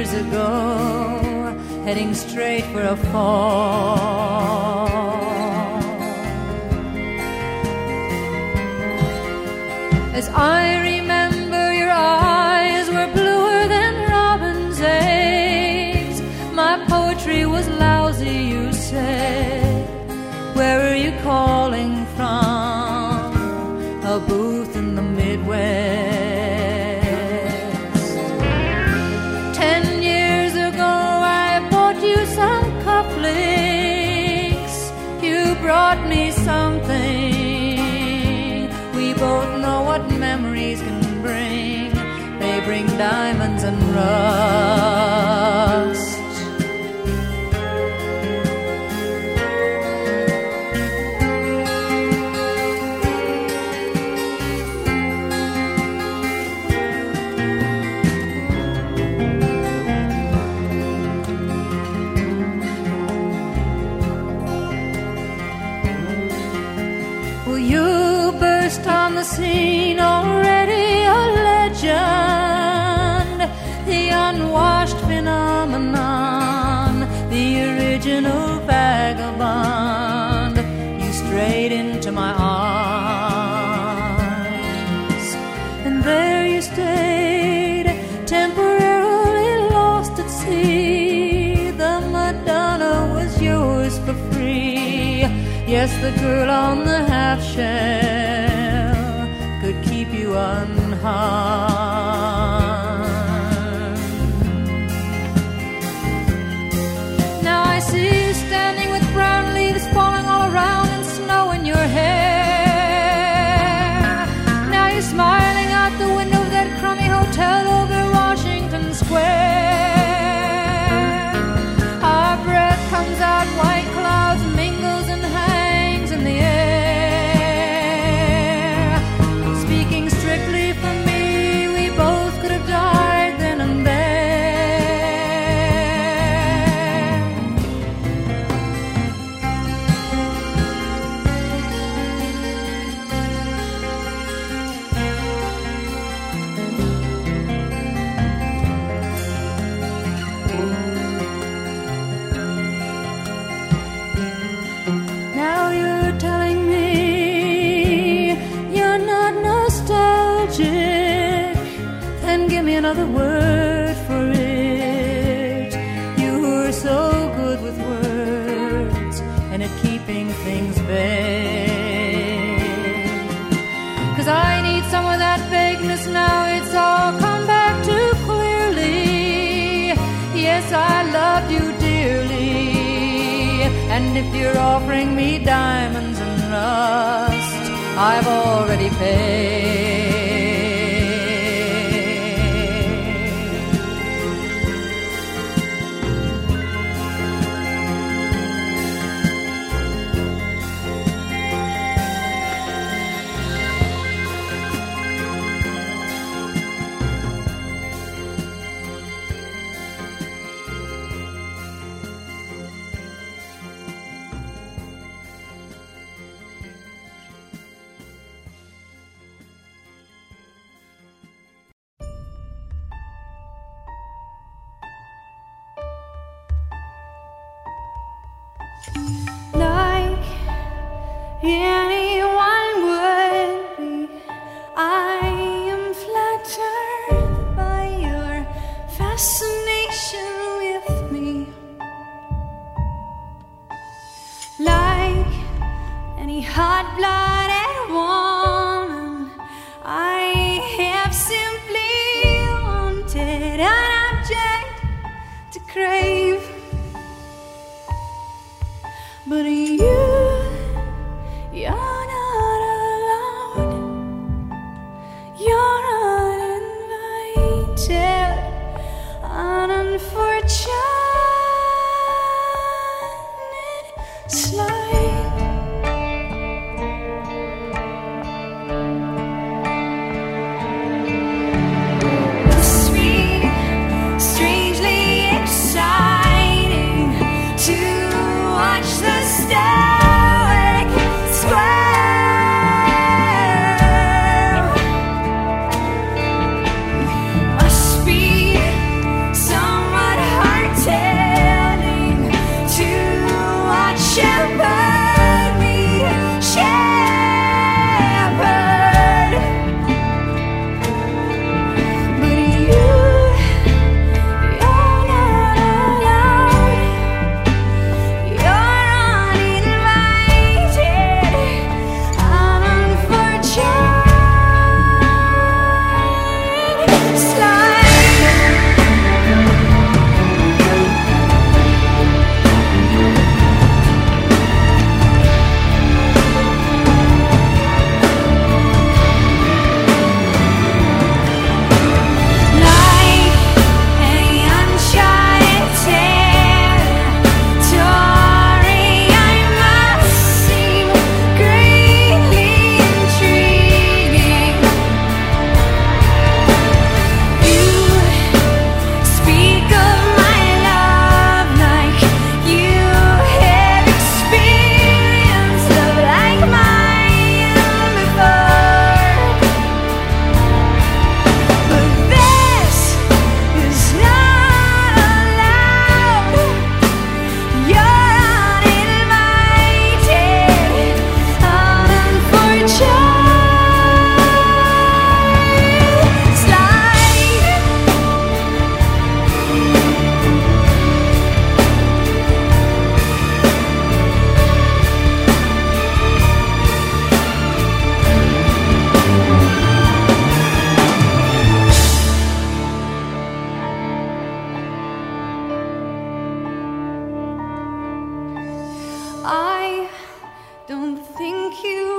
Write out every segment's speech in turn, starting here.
years ago, heading straight for a fall. As I bring diamonds and rust. Will you burst on the scene? original vagabond, you strayed into my arms. And there you stayed, temporarily lost at sea. The Madonna was yours for free. Yes, the girl on the half shell could keep you unharmed. smiling out the window loved you dearly. And if you're offering me diamonds and rust, I've already paid. watch the stars. Think you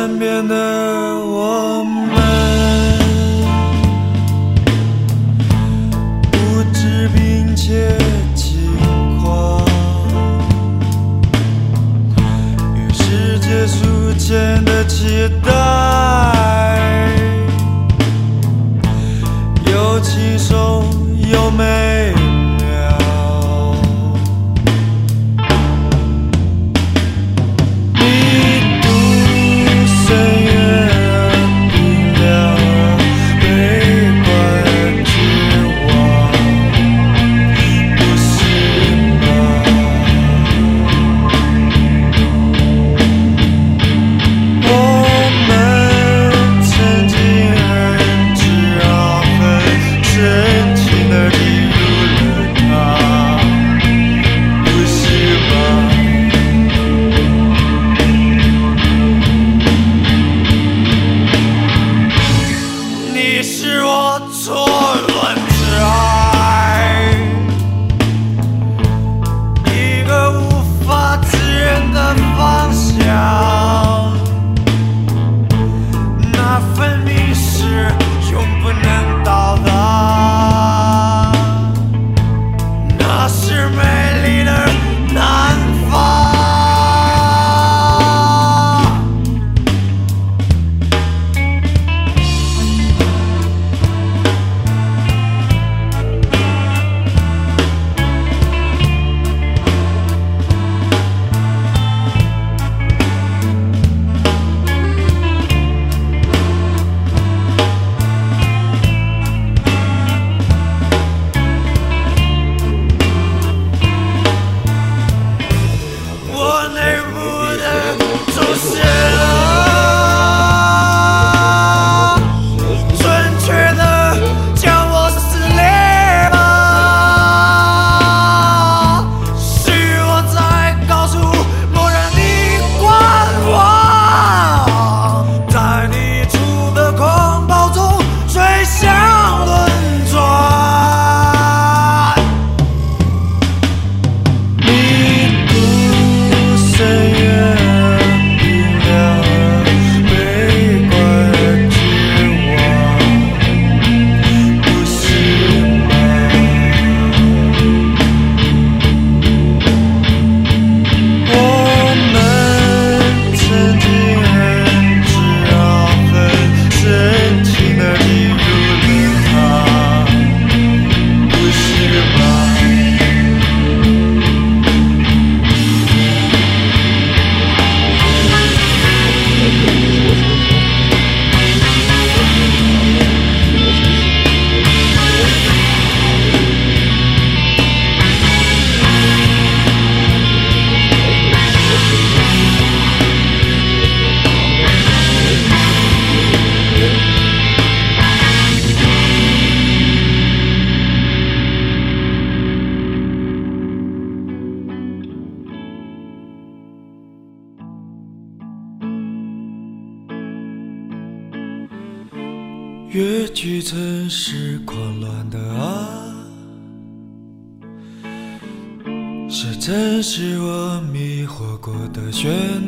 身边的我们。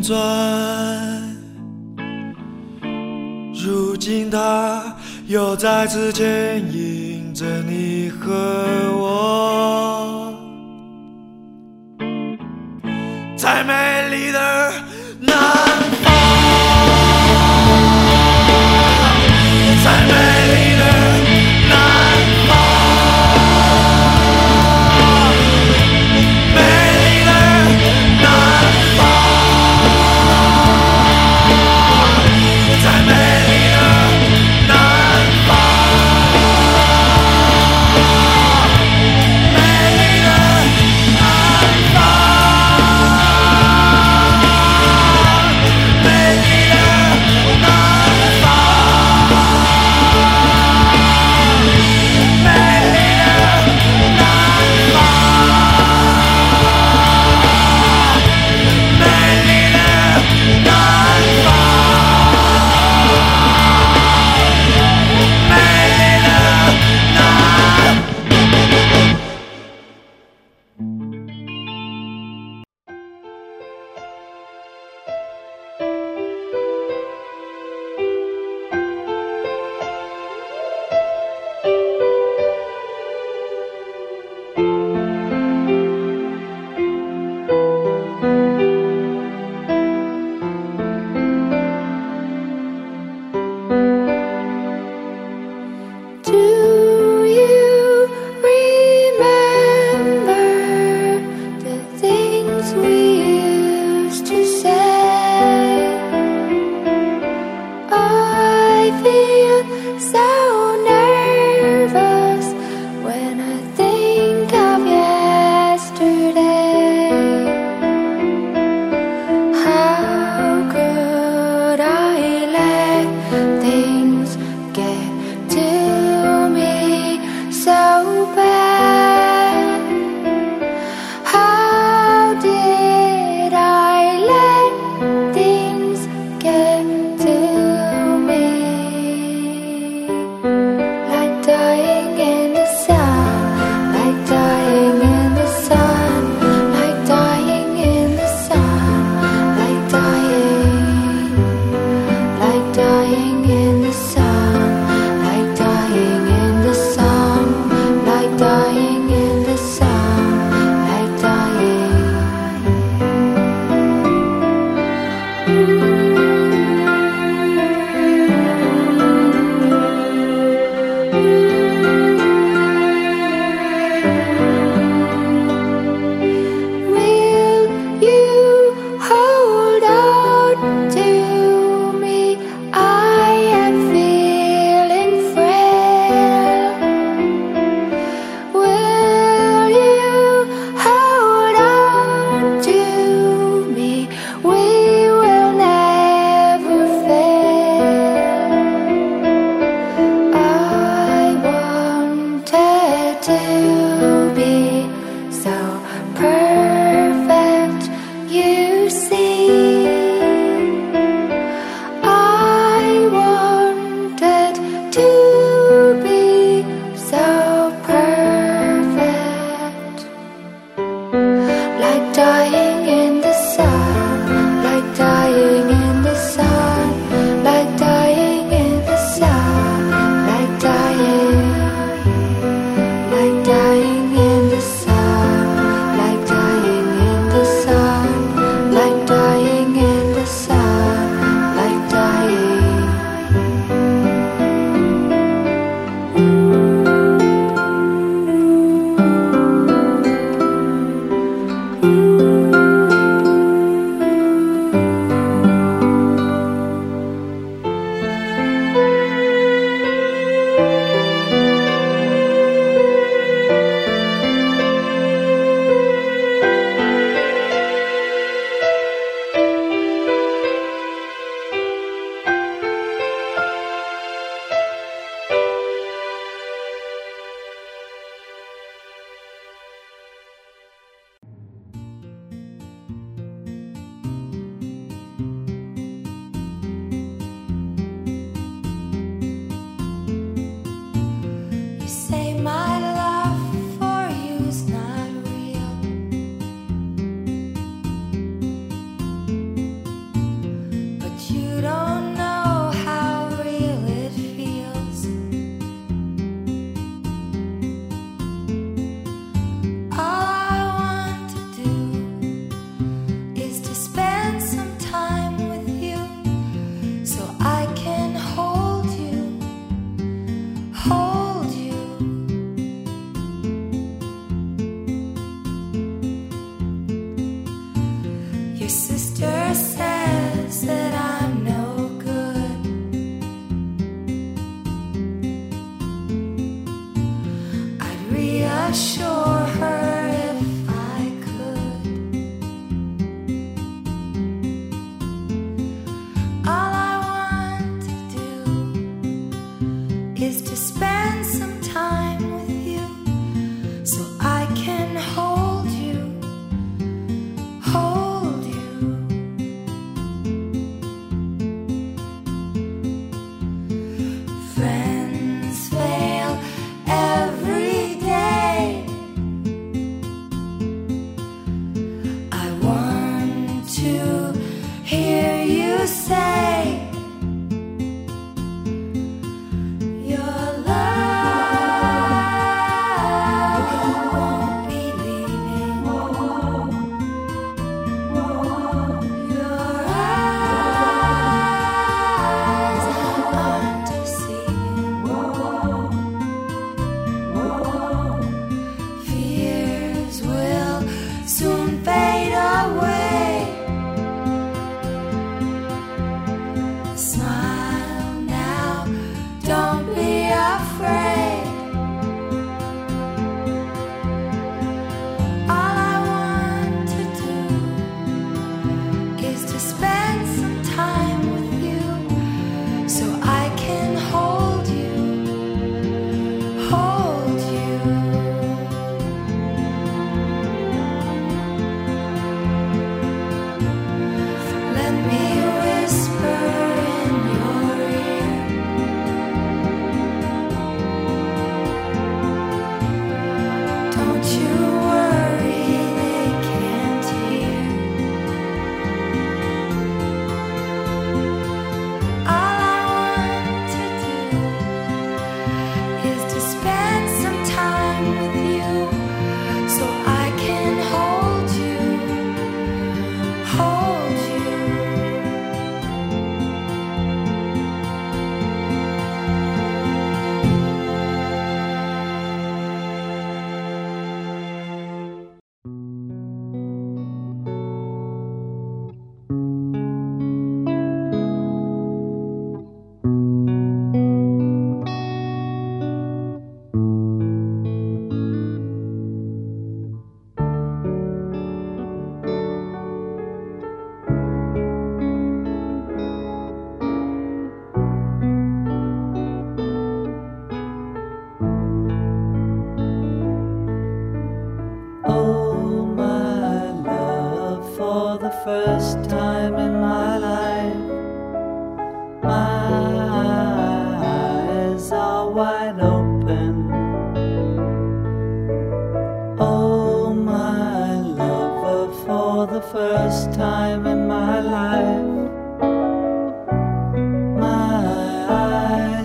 转如今它又再次牵引着你和我在美丽的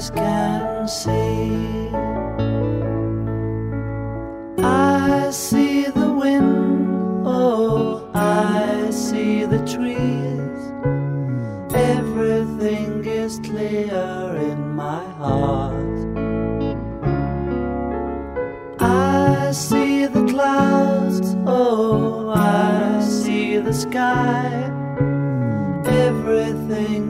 can see. I see the wind, oh, I see the trees. Everything is clear in my heart. I see the clouds, oh, I see the sky. Everything